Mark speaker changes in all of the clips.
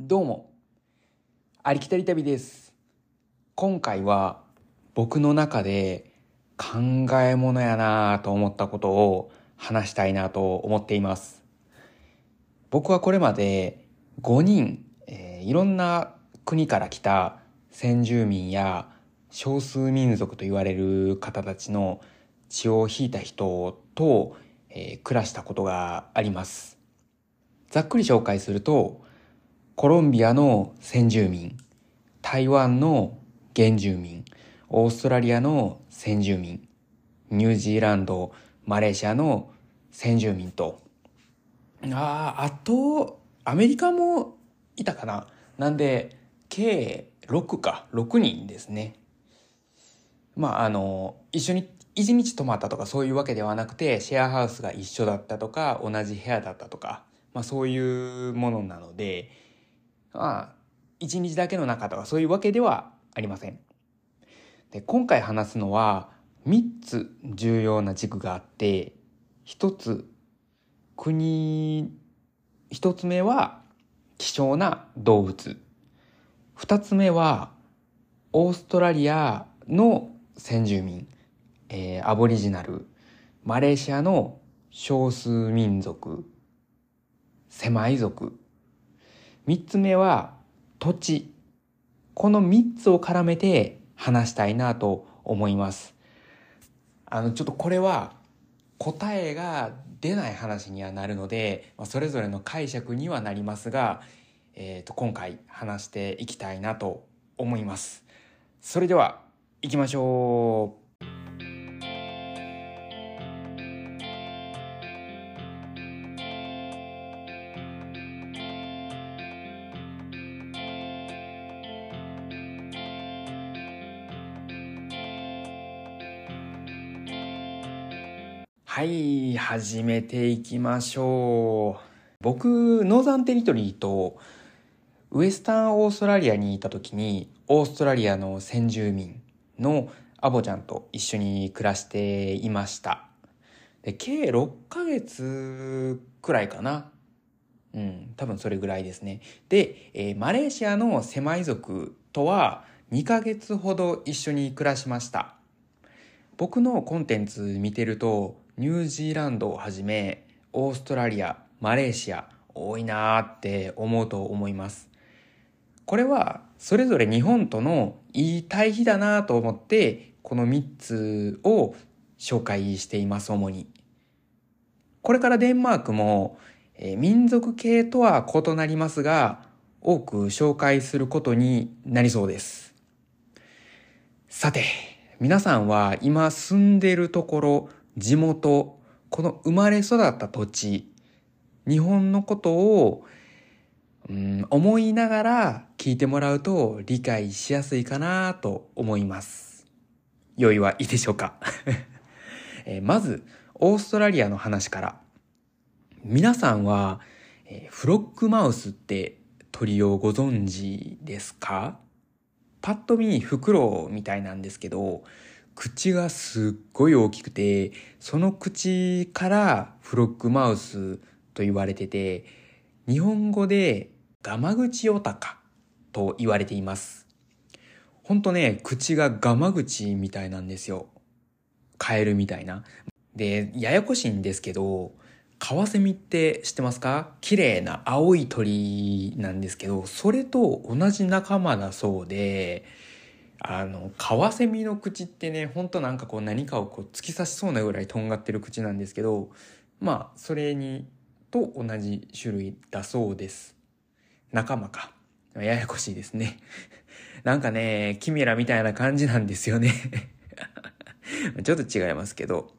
Speaker 1: どうも、ありきたり旅です。今回は僕の中で考え物やなぁと思ったことを話したいなと思っています。僕はこれまで5人、えーいろんな国から来た先住民や少数民族と言われる方たちの血を引いた人と、えー暮らしたことがあります。ざっくり紹介すると、コロンビアの先住民、台湾の原住民、オーストラリアの先住民、ニュージーランド、マレーシアの先住民と、ああ、あと、アメリカもいたかな。なんで、計6か、6人ですね。まあ、あの、一緒に一日泊まったとかそういうわけではなくて、シェアハウスが一緒だったとか、同じ部屋だったとか、まあそういうものなので、まあ、一日だけの中とかそういうわけではありません。で、今回話すのは、3つ重要な軸があって、1つ、国、1つ目は、希少な動物。2つ目は、オーストラリアの先住民、えーアボリジナル、マレーシアの少数民族、狭い族。三つ目は土地。この三つを絡めて話したいなと思います。あの、ちょっとこれは答えが出ない話にはなるので、まあそれぞれの解釈にはなりますが、えっ、と、今回話していきたいなと思います。それでは、行きましょう。はい、始めていきましょう。僕、ノーザンテリトリーとウエスタンオーストラリアにいた時に、オーストラリアの先住民のアボちゃんと一緒に暮らしていました。で計6ヶ月くらいかな。うん、多分それぐらいですね。で、えーマレーシアの狭い族とは2ヶ月ほど一緒に暮らしました。僕のコンテンツ見てると、ニュージーランドをはじめ、オーストラリア、マレーシア、多いなーって思うと思います。これは、それぞれ日本とのいい対比だなと思って、この3つを紹介しています、主に。これからデンマークも、え民族系とは異なりますが、多く紹介することになりそうです。さて、皆さんは今住んでるところ、地元、この生まれ育った土地、日本のことを、うん、思いながら聞いてもらうと理解しやすいかなと思います。用意はいいでしょうか、えーまず、オーストラリアの話から。皆さんは、えーフロッグマウスって鳥をご存知ですか？パッと見フクロウみたいなんですけど、口がすっごい大きくて、その口からフロッグマウスと言われてて、日本語でガマグチオタカと言われています。ほんとね、口がガマ口みたいなんですよ。カエルみたいな。で、ややこしいんですけど、カワセミって知ってますか？綺麗な青い鳥なんですけど、それと同じ仲間だそうで、あの、カワセミの口ってね、ほんとなんかこう何かをこう突き刺しそうなぐらいとんがってる口なんですけど、まあ、それに、と同じ種類だそうです。仲間か。ややこしいですね。なんかね、キメラみたいな感じなんですよね。ちょっと違いますけど。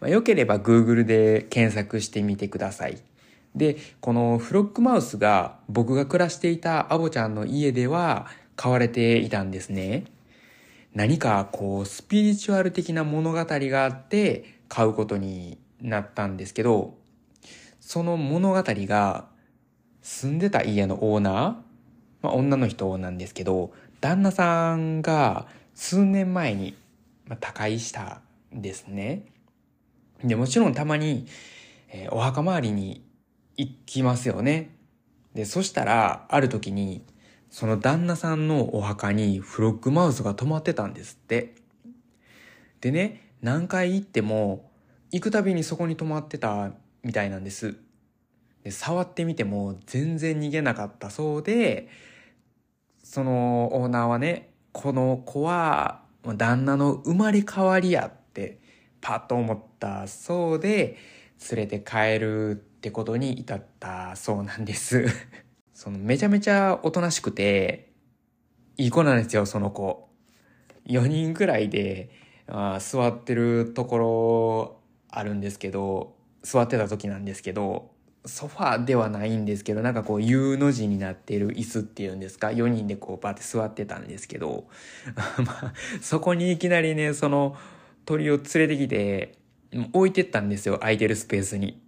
Speaker 1: まあ、よければ Google で検索してみてください。で、このフロッグマウスが僕が暮らしていたアボちゃんの家では飼われていたんですね。何かこうスピリチュアル的な物語があって飼うことになったんですけど、その物語が住んでた家のオーナー、まあ、女の人なんですけど、旦那さんが数年前に、他界したんですね。で、もちろんたまに、えーお墓参りに行きますよね。で、そしたら、ある時に、その旦那さんのお墓にフロッグマウスが止まってたんですって。でね、何回行っても、行くたびにそこに止まってたみたいなんです。で触ってみても全然逃げなかったそうで、そのオーナーはね、この子は旦那の生まれ変わりやってパッと思ったそうで、連れて帰るってことに至ったそうなんです そのめちゃめちゃおとなしくて、いい子なんですよ、その子。4人くらいで、あ座ってるところあるんですけど、座ってた時なんですけど、ソファーではないんですけど、なんかこう U の字になってる椅子っていうんですか、4人でこうバーって座ってたんですけど、まあ、そこにいきなりね、その鳥を連れてきて、置いてったんですよ、空いてるスペースに。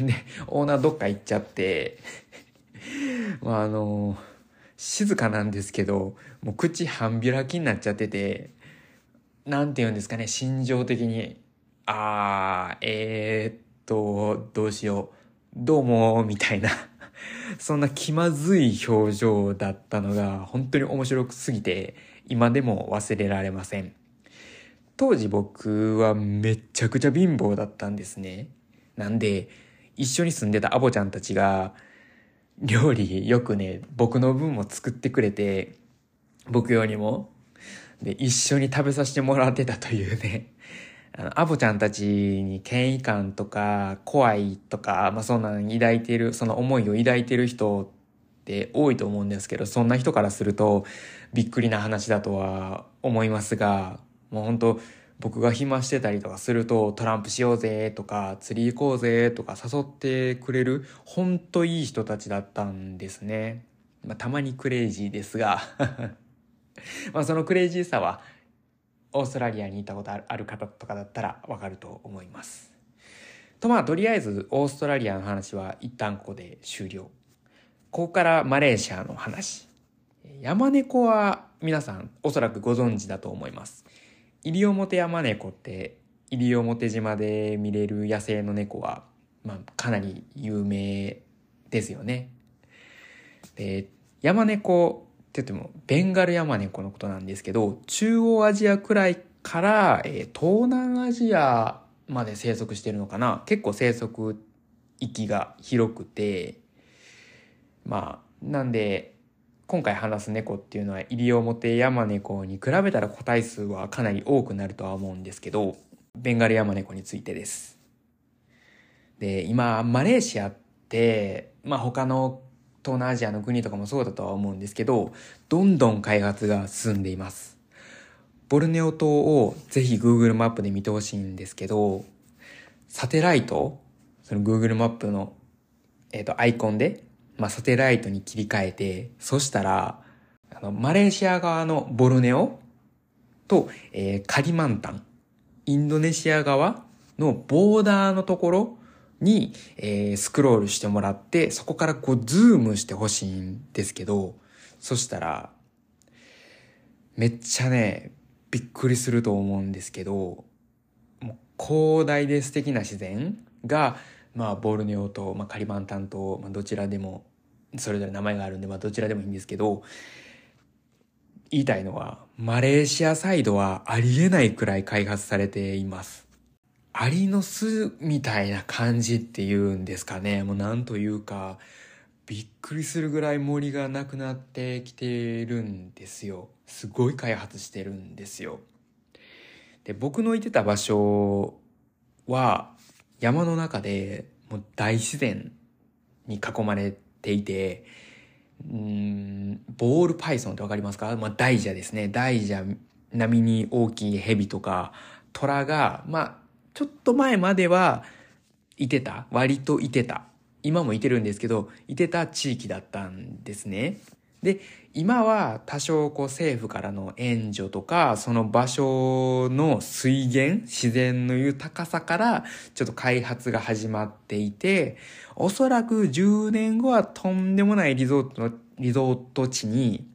Speaker 1: で、オーナーどっか行っちゃって まああの、静かなんですけど、もう口半開きになっちゃってて、なんて言うんですかね、心情的に、あー、えー、っと、どうしよう、どうも、みたいな そんな気まずい表情だったのが、本当に面白すぎて、今でも忘れられません。当時僕はめちゃくちゃ貧乏だったんですね。なんで、一緒に住んでたアボちゃんたちが、料理よくね、僕の分も作ってくれて、僕用にも。で、一緒に食べさせてもらってたというね。あの、アボちゃんたちに権威感とか、怖いとか、まあそんなの抱いてる、その思いを抱いてる人って多いと思うんですけど、そんな人からすると、びっくりな話だとは思いますが、もう本当僕が暇してたりとかするとトランプしようぜとか釣り行こうぜとか誘ってくれるほんといい人たちだったんですね。まあ、たまにクレイジーですが まあそのクレイジーさはオーストラリアに行ったことある方とかだったらわかると思います。とまあとりあえずオーストラリアの話は一旦ここで終了。ここからマレーシアの話。山猫は皆さんおそらくご存知だと思います。西表山猫って西表島で見れる野生の猫は、まあ、かなり有名ですよね。で山猫って言ってもベンガル山猫のことなんですけど中央アジアくらいから、えー、東南アジアまで生息してるのかな結構生息域が広くてまあなんで今回話す猫っていうのは西表山猫に比べたら個体数はかなり多くなるとは思うんですけど、ベンガル山猫についてです。で、今、マレーシアって、まあ他の東南アジアの国とかもそうだとは思うんですけど、どんどん開発が進んでいます。ボルネオ島をぜひ Google マップで見てほしいんですけど、サテライト、その Google マップの、えっ、ー、と、アイコンでまあ、サテライトに切り替えて、そしたら、あの、マレーシア側のボルネオと、えー、カリマンタン、インドネシア側のボーダーのところに、えー、スクロールしてもらって、そこからこう、ズームしてほしいんですけど、そしたら、めっちゃね、びっくりすると思うんですけど、もう広大で素敵な自然が、まあ、ボールネオと、まあ、カリマンタンと、まあ、どちらでも、それぞれ名前があるんで、まあ、どちらでもいいんですけど、言いたいのは、マレーシアサイドはありえないくらい開発されています。アリの巣みたいな感じっていうんですかね。もうなんというか、びっくりするぐらい森がなくなってきてるんですよ。すごい開発してるんですよ。で、僕のいてた場所は、山の中でもう大自然に囲まれていて、うん、ボールパイソンってわかりますか？まあ大蛇ですね。大蛇並みに大きい蛇とか、虎が、まあ、ちょっと前まではいてた。割といてた。今もいてるんですけど、いてた地域だったんですね。で、今は多少こう政府からの援助とか、その場所の水源、自然の豊かさからちょっと開発が始まっていて、おそらく10年後はとんでもないリゾートの、リゾート地に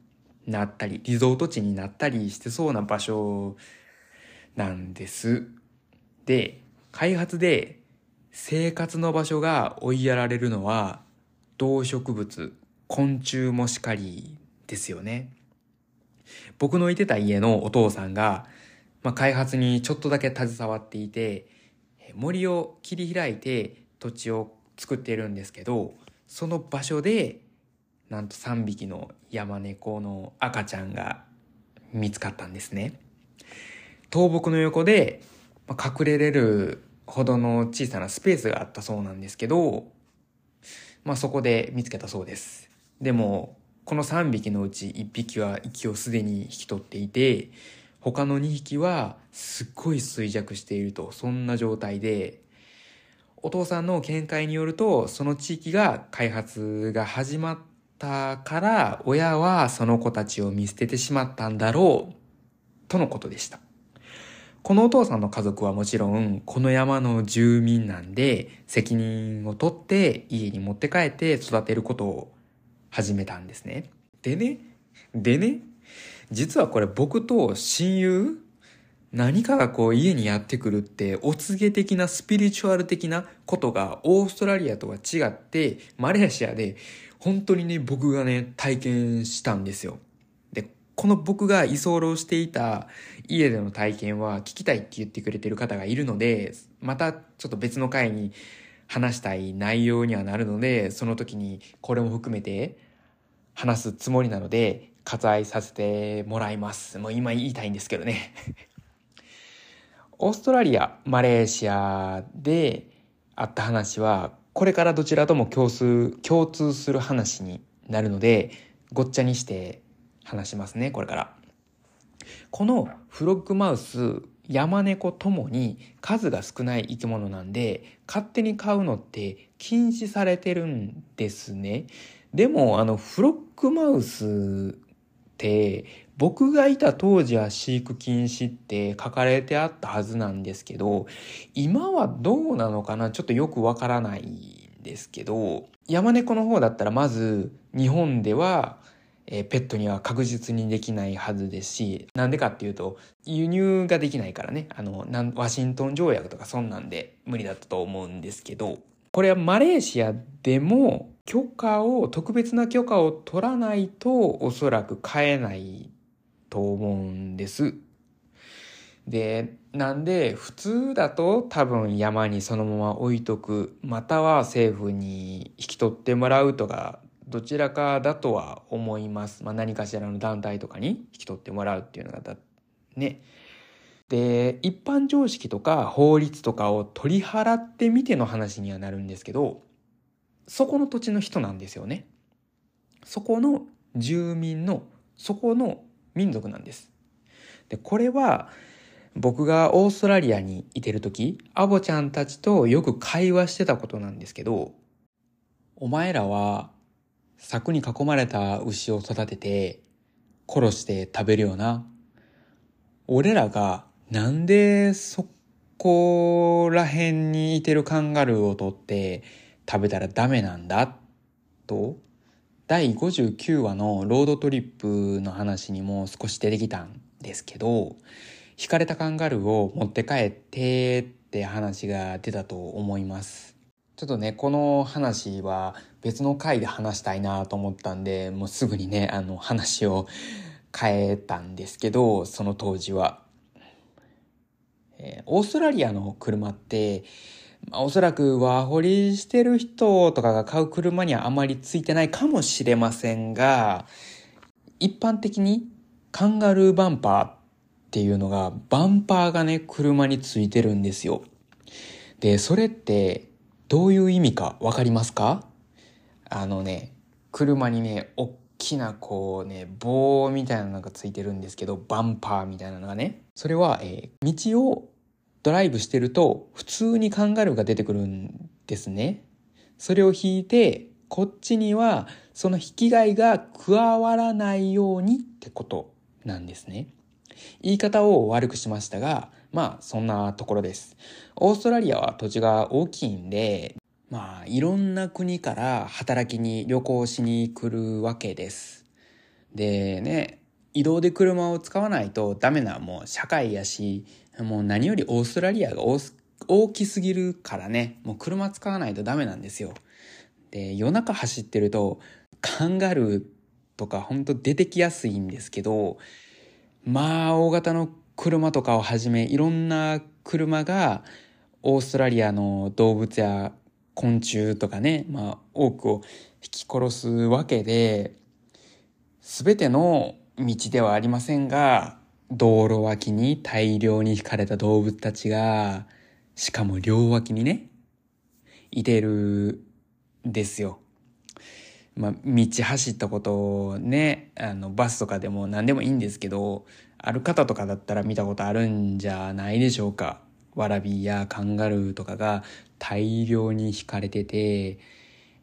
Speaker 1: なったり、リゾート地になったりしてそうな場所なんです。で、開発で生活の場所が追いやられるのは動植物昆虫もしかりですよね。僕のいてた家のお父さんが、まあ、開発にちょっとだけ携わっていて、森を切り開いて土地を作っているんですけど、その場所で、なんと3匹の山猫の赤ちゃんが見つかったんですね。倒木の横で、まあ、隠れれるほどの小さなスペースがあったそうなんですけど、まあそこで見つけたそうです。でも、この3匹のうち1匹は息をすでに引き取っていて、他の2匹はすっごい衰弱していると、そんな状態で、お父さんの見解によると、その地域が開発が始まったから、親はその子たちを見捨ててしまったんだろう、とのことでした。このお父さんの家族はもちろん、この山の住民なんで、責任を取って家に持って帰って育てることを始めたんですね。でね、でね、実はこれ僕と親友何かがこう家にやってくるってお告げ的なスピリチュアル的なことがオーストラリアとは違ってマレーシアで本当にね僕がね体験したんですよ。でこの僕が居候していた家での体験は聞きたいって言ってくれてる方がいるので、またちょっと別の回に話したい内容にはなるので、その時にこれも含めて話すつもりなので、割愛させてもらいます。もう今言いたいんですけどね。オーストラリア、マレーシアであった話は、これからどちらとも共通、共通する話になるので、ごっちゃにして話しますね、これから。このフロッグマウス、山猫ともに数が少ない生き物なんで、勝手に飼うのって禁止されてるんですね。でも、あの、フロッグマウスって、僕がいた当時は飼育禁止って書かれてあったはずなんですけど、今はどうなのかな？ちょっとよくわからないんですけど、山猫の方だったらまず日本ではえー、ペットには確実にできないはずですし、なんでかっていうと、輸入ができないからね、あの、ワシントン条約とかそんなんで無理だったと思うんですけど、これはマレーシアでも許可を、特別な許可を取らないとおそらく買えないと思うんです。で、なんで普通だと多分山にそのまま置いとく、または政府に引き取ってもらうとかどちらかだとは思います。まあ、何かしらの団体とかに引き取ってもらうっていうのがだ、ね。で、一般常識とか法律とかを取り払ってみての話にはなるんですけど、そこの土地の人なんですよね。そこの住民の、そこの民族なんです。で、これは、僕がオーストラリアにいてる時、アボちゃんたちとよく会話してたことなんですけど、お前らは柵に囲まれた牛を育てて殺して食べるよな。俺らがなんでそこら辺にいてるカンガルーを取って食べたらダメなんだ？と第59話のロードトリップの話にも少し出てきたんですけど引かれたカンガルーを持って帰ってって話が出たと思います。ちょっとね、この話は別の回で話したいなと思ったんで、もうすぐにね、あの話を変えたんですけど、その当時は。えー、オーストラリアの車って、まあ、おそらくワーホリしてる人とかが買う車にはあまりついてないかもしれませんが、一般的にカンガルーバンパーっていうのが、バンパーがね、車についてるんですよ。で、それって、どういう意味かわかりますか？あのね、車にね、おっきなこうね、棒みたいなのがついてるんですけど、バンパーみたいなのがね。それは、えー、道をドライブしてると、普通にカンガルーが出てくるんですね。それを引いて、こっちにはその引き貝が加わらないようにってことなんですね。言い方を悪くしましたが、まあそんなところです。オーストラリアは土地が大きいんで、まあいろんな国から働きに旅行しに来るわけです。でね、移動で車を使わないとダメなもう社会やし、もう何よりオーストラリアが大きすぎるからね、もう車使わないとダメなんですよ。で、夜中走ってると、カンガルーとか本当出てきやすいんですけど、まあ大型の車とかをはじめいろんな車がオーストラリアの動物や昆虫とかね、まあ多くを引き殺すわけで、すべての道ではありませんが、道路脇に大量に引かれた動物たちが、しかも両脇にね、いてるですよ。まあ、道走ったことをね、あの、バスとかでも何でもいいんですけど、ある方とかだったら見たことあるんじゃないでしょうか。ワラビーやカンガルーとかが大量に引かれてて、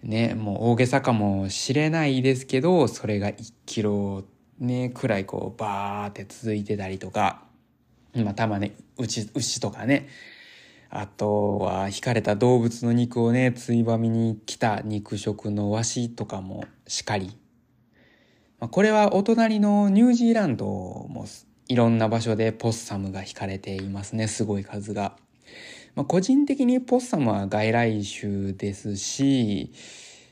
Speaker 1: ね、もう大げさかもしれないですけど、それが1キロね、くらいこうバーって続いてたりとか、まあたまね、牛、牛とかね、あとは、引かれた動物の肉をね、ついばみに来た肉食のワシとかもしかり。これはお隣のニュージーランドもいろんな場所でポッサムが引かれていますね、すごい数が。まあ、個人的にポッサムは外来種ですし、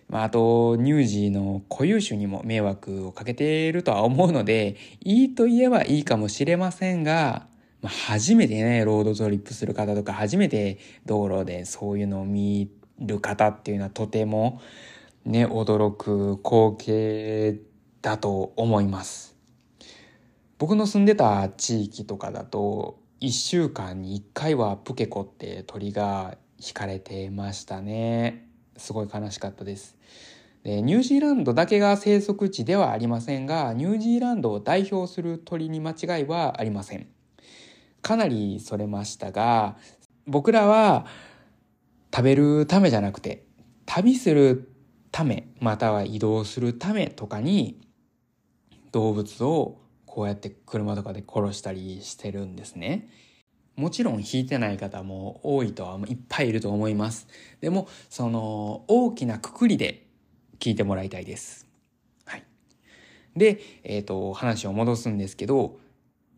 Speaker 1: まあ、あと、乳児の固有種にも迷惑をかけているとは思うので、いいと言えばいいかもしれませんが、まあ、初めてね、ロードトリップする方とか、初めて道路でそういうのを見る方っていうのはとてもね、驚く光景だと思います。僕の住んでた地域とかだと、1週間に1回はプケコって鳥が引かれてましたね。すごい悲しかったです。でニュージーランドだけが生息地ではありませんが、ニュージーランドを代表する鳥に間違いはありません。かなりそれましたが、僕らは食べるためじゃなくて、旅するため、または移動するためとかに、動物をこうやって車とかで殺したりしてるんですね。もちろん引いてない方も多いとはいっぱいいると思います。でも、その大きなくくりで聞いてもらいたいです。はい。で、えっ、ー、と、話を戻すんですけど、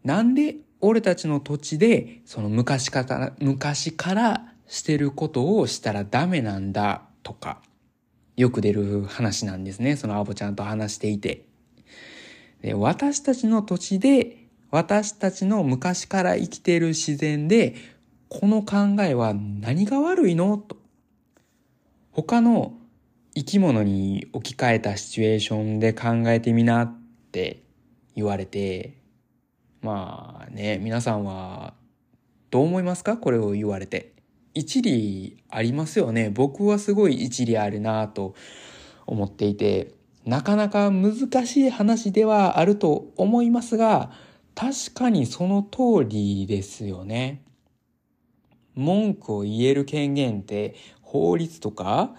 Speaker 1: なんで俺たちの土地で、その昔から、昔からしてることをしたらダメなんだとか、よく出る話なんですね。そのアボちゃんと話していて。で私たちの土地で、私たちの昔から生きている自然で、この考えは何が悪いの？と。他の生き物に置き換えたシチュエーションで考えてみなって言われて、まあね、皆さんはどう思いますか？これを言われて。一理ありますよね。僕はすごい一理あるなと思っていて、なかなか難しい話ではあると思いますが、確かにその通りですよね。文句を言える権限って法律とか、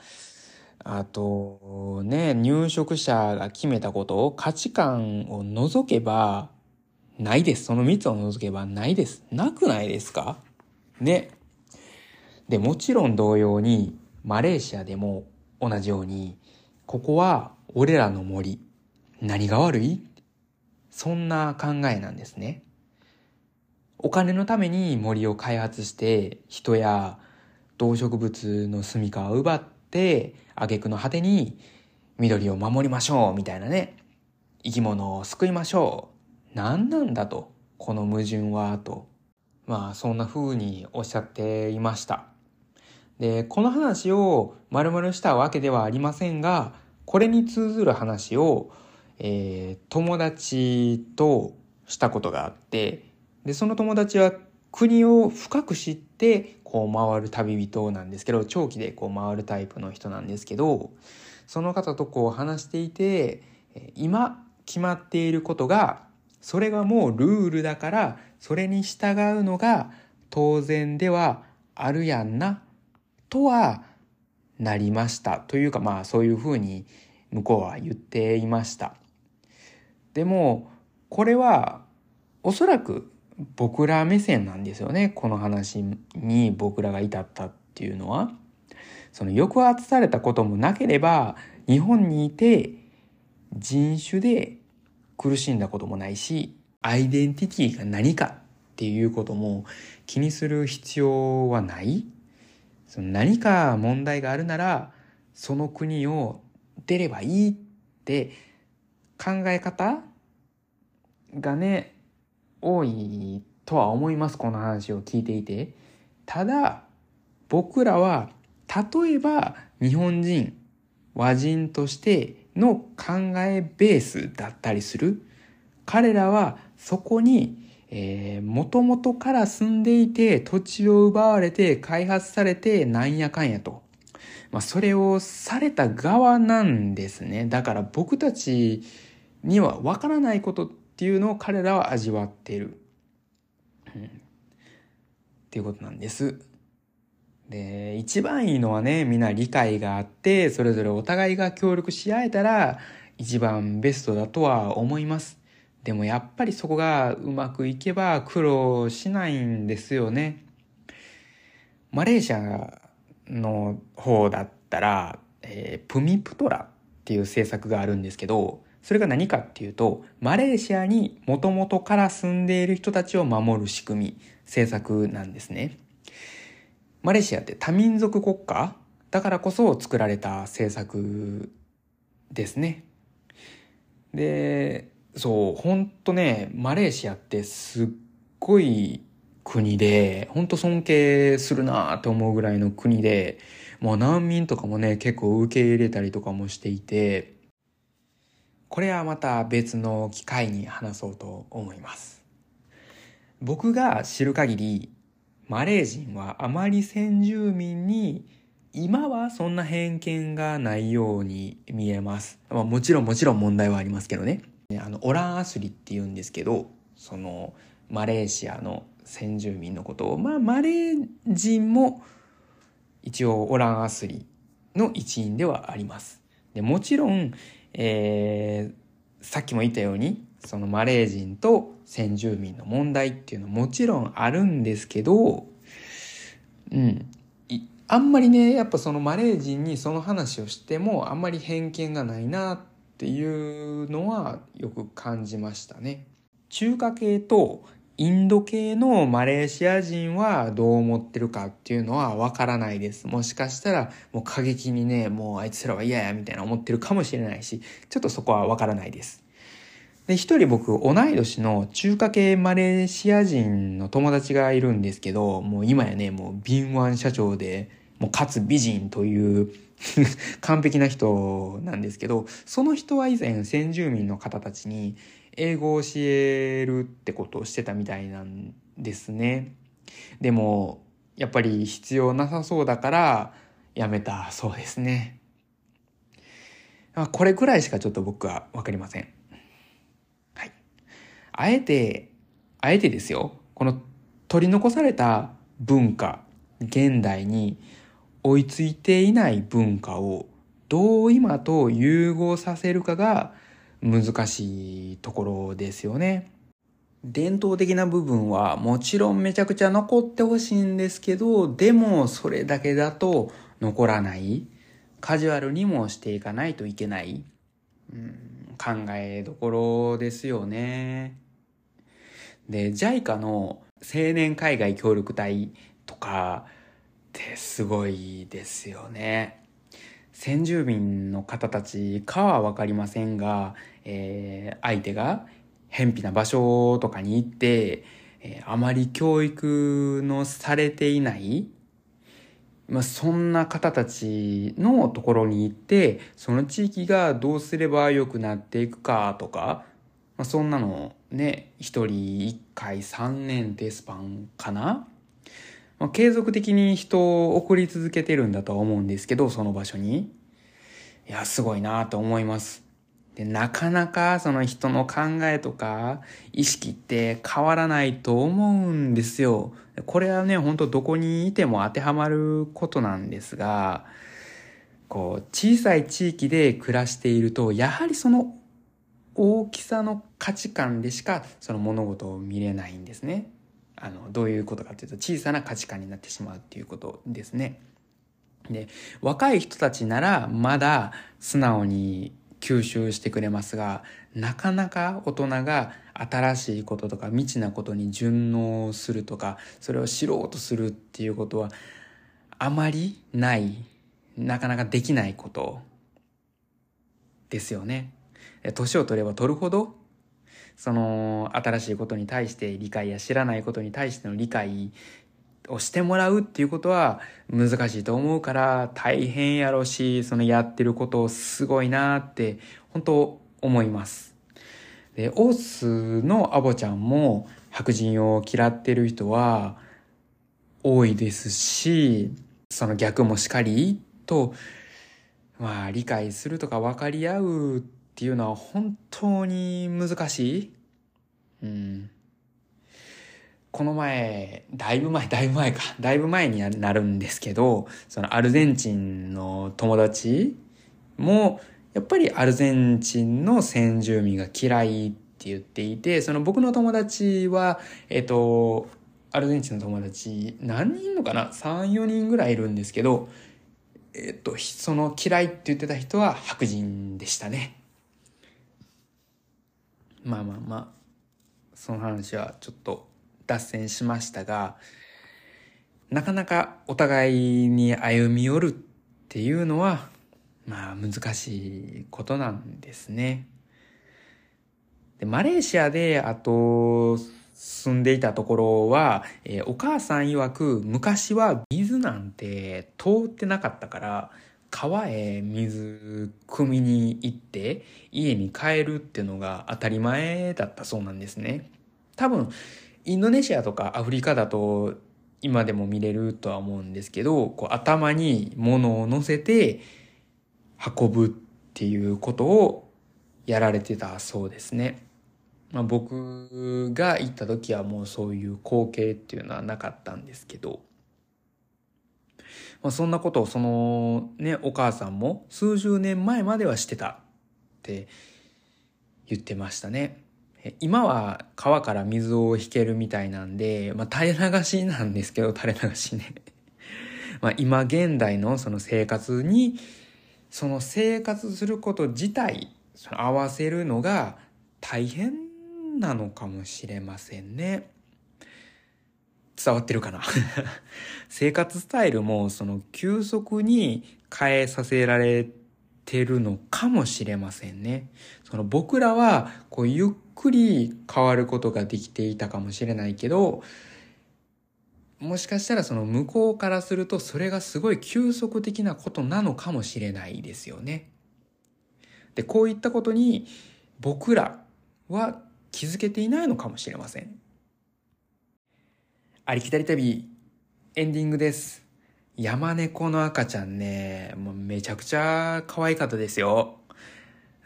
Speaker 1: あとね、入植者が決めたことを価値観を除けばないです。その3つを除けばないです。なくないですか？ね。で、もちろん同様に、マレーシアでも同じように、ここは俺らの森。何が悪い？そんな考えなんですね。お金のために森を開発して人や動植物の住みかを奪って挙句の果てに緑を守りましょうみたいなね生き物を救いましょう何なんだと、この矛盾は、と。まあ、そんな風におっしゃっていました。で、この話を丸々したわけではありませんが、これに通ずる話を、えー、友達としたことがあって、で、その友達は国を深く知って、こう回る旅人なんですけど、長期でこう回るタイプの人なんですけど、その方とこう話していて、今決まっていることがそれがもうルールだからそれに従うのが当然ではあるやんなとはなりました。というかまあそういうふうに向こうは言っていました。でもこれはおそらく僕ら目線なんですよね。この話に僕らが至ったっていうのは。その抑圧されたこともなければ日本にいて人種で苦しんだこともないし、アイデンティティが何かっていうことも気にする必要はない。その何か問題があるなら、その国を出ればいいっで、考え方がね、多いとは思います、この話を聞いていて。ただ、僕らは、例えば日本人、和人としての考えベースだったりする。彼らはそこに、えー、元々から住んでいて土地を奪われて開発されてなんやかんやと。まあ、それをされた側なんですね。だから僕たちにはわからないことっていうのを彼らは味わっている。っていうことなんです。で、一番いいのはね、みんな理解があって、それぞれお互いが協力し合えたら、一番ベストだとは思います。でもやっぱりそこがうまくいけば苦労しないんですよね。マレーシアの方だったら、えー、プミプトラっていう政策があるんですけど、それが何かっていうと、マレーシアにもともとから住んでいる人たちを守る仕組み、政策なんですね。マレーシアって多民族国家だからこそ作られた政策ですね。で、そう、ほんとね、マレーシアってすっごい国で、ほんと尊敬するなって思うぐらいの国で、もう難民とかもね、結構受け入れたりとかもしていて、これはまた別の機会に話そうと思います。僕が知る限り、マレー人はあまり先住民に今はそんな偏見がないように見えます。まあ、もちろんもちろん問題はありますけどね。あの、オランアスリって言うんですけど、その、マレーシアの先住民のことを、まあ、マレー人も一応オランアスリの一員ではあります。でもちろん、えー、さっきも言ったようにそのマレー人と先住民の問題っていうのはもちろんあるんですけど、うん。あんまりね、やっぱそのマレー人にその話をしてもあんまり偏見がないなっていうのはよく感じましたね。中華系とインド系のマレーシア人はどう思ってるかっていうのはわからないです。もしかしたらもう過激にね、もうあいつらは嫌やみたいな思ってるかもしれないし、ちょっとそこはわからないです。で、一人僕、同い年の中華系マレーシア人の友達がいるんですけど、もう今やね、もう敏腕社長で、もうかつ美人という 完璧な人なんですけど、その人は以前先住民の方たちに、英語を教えるってことをしてたみたいなんですね。でも、やっぱり必要なさそうだからやめたそうですね。これくらいしかちょっと僕はわかりません。はい。あえて、あえてですよ。この取り残された文化、現代に追いついていない文化をどう今と融合させるかが難しいところですよね。伝統的な部分はもちろんめちゃくちゃ残ってほしいんですけど、でもそれだけだと残らない。カジュアルにもしていかないといけない。うん、考えどころですよね。で、JICA の青年海外協力隊とかってすごいですよね。先住民の方たちかはわかりませんが、えー、相手が偏僻な場所とかに行って、えー、あまり教育のされていない、まあ、そんな方たちのところに行って、その地域がどうすれば良くなっていくかとか、まあ、そんなのね、一人一回三年ってスパンかなまあ、継続的に人を送り続けてるんだとは思うんですけど、その場所に。いや、すごいなと思います。で、なかなかその人の考えとか意識って変わらないと思うんですよ。これはね、ほんとどこにいても当てはまることなんですが、こう、小さい地域で暮らしていると、やはりその大きさの価値観でしかその物事を見れないんですね。あの、どういうことかというと、小さな価値観になってしまうっていうことですね。で、若い人たちならまだ素直に吸収してくれますが、なかなか大人が新しいこととか未知なことに順応するとか、それを知ろうとするっていうことはあまりない、なかなかできないことですよね。年を取れば取るほど、その新しいことに対して理解や知らないことに対しての理解をしてもらうっていうことは難しいと思うから大変やろし、そのやってることすごいなって本当思います。で、オースのアボちゃんも白人を嫌ってる人は多いですし、その逆もしかりと、まあ理解するとか分かり合うってていうのは本当に難しい。うん。この前、だいぶ前、だいぶ前か、だいぶ前になるんですけど、そのアルゼンチンの友達も、やっぱりアルゼンチンの先住民が嫌いって言っていて、その僕の友達は、えっと、アルゼンチンの友達、何人いるのかな ?3、4人ぐらいいるんですけど、えっと、その嫌いって言ってた人は白人でしたね。まあまあまあ、その話はちょっと脱線しましたが、なかなかお互いに歩み寄るっていうのは、まあ難しいことなんですね。で、マレーシアで、あと、住んでいたところは、えー、お母さん曰く昔は水なんて通ってなかったから川へ水汲みに行って家に帰るっていうのが当たり前だったそうなんですね。多分インドネシアとかアフリカだと今でも見れるとは思うんですけど、こう頭に物を乗せて運ぶっていうことをやられてたそうですね。まあ、僕が行った時はもうそういう光景っていうのはなかったんですけど、まあ、そんなことをそのね、お母さんも数十年前まではしてたって言ってましたね。今は川から水を引けるみたいなんで、まあ、垂れ流しなんですけど、垂れ流しね。まあ今現代のその生活に、その生活すること自体、その合わせるのが大変なのかもしれませんね。伝わってるかな 生活スタイルもその急速に変えさせられてるのかもしれませんね。その僕らはこうゆっくり変わることができていたかもしれないけど、もしかしたらその向こうからするとそれがすごい急速的なことなのかもしれないですよね。で、こういったことに僕らは気づけていないのかもしれません。ありきたり旅、エンディングです。山猫の赤ちゃんね、もうめちゃくちゃ可愛かったですよ。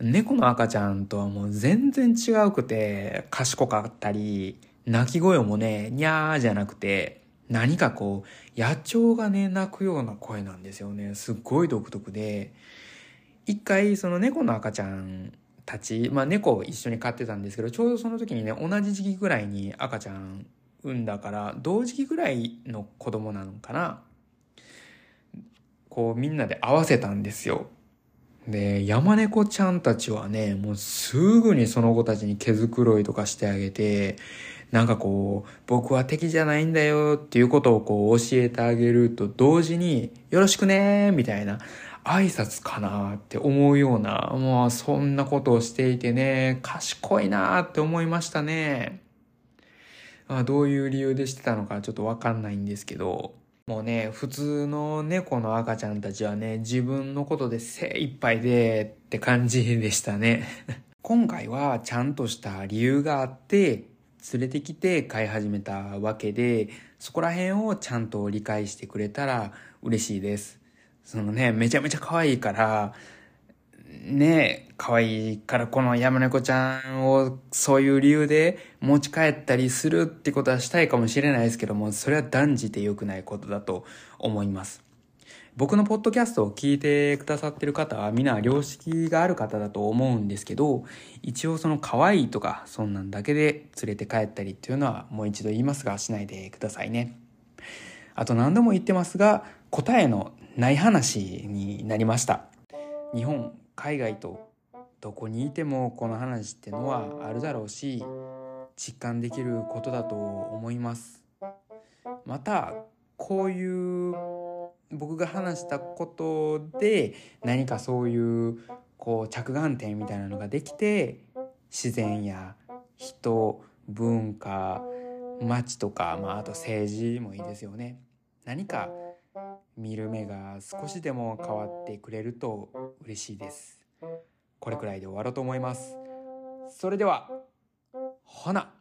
Speaker 1: 猫の赤ちゃんとはもう全然違うくて、賢かったり、鳴き声もね、にゃーじゃなくて、何かこう、野鳥がね、鳴くような声なんですよね。すっごい独特で、一回その猫の赤ちゃんたち、まあ猫を一緒に飼ってたんですけど、ちょうどその時にね、同じ時期ぐらいに赤ちゃん産んだから、同時期ぐらいの子供なのかな。こうみんなで合わせたんですよ。で、山猫ちゃんたちはね、もうすぐにその子たちに毛づくろいとかしてあげて、なんかこう、僕は敵じゃないんだよっていうことをこう教えてあげると同時に、よろしくねみたいな挨拶かなって思うような、もうそんなことをしていてね、賢いなって思いましたね。あどういう理由でしてたのかちょっとわかんないんですけど、もうね、普通の猫の赤ちゃんたちはね、自分のことで精一杯でって感じでしたね。今回はちゃんとした理由があって、連れてきて飼い始めたわけで、そこら辺をちゃんと理解してくれたら嬉しいです。そのね、めちゃめちゃ可愛いから、ね可愛いからこの山猫ちゃんをそういう理由で持ち帰ったりするってことはしたいかもしれないですけども、それは断じて良くないことだと思います。僕のポッドキャストを聞いてくださってる方は皆良識がある方だと思うんですけど、一応その可愛いとかそんなんだけで連れて帰ったりっていうのはもう一度言いますがしないでくださいね。あと何度も言ってますが、答えのない話になりました。日本海外とどこにいてもこの話ってのはあるだろうし実感できることだと思います。またこういう僕が話したことで何かそういうこう着眼点みたいなのができて自然や人文化街とか、まあ、あと政治もいいですよね。何か見る目が少しでも変わってくれると嬉しいです。これくらいで終わろうと思います。それではほな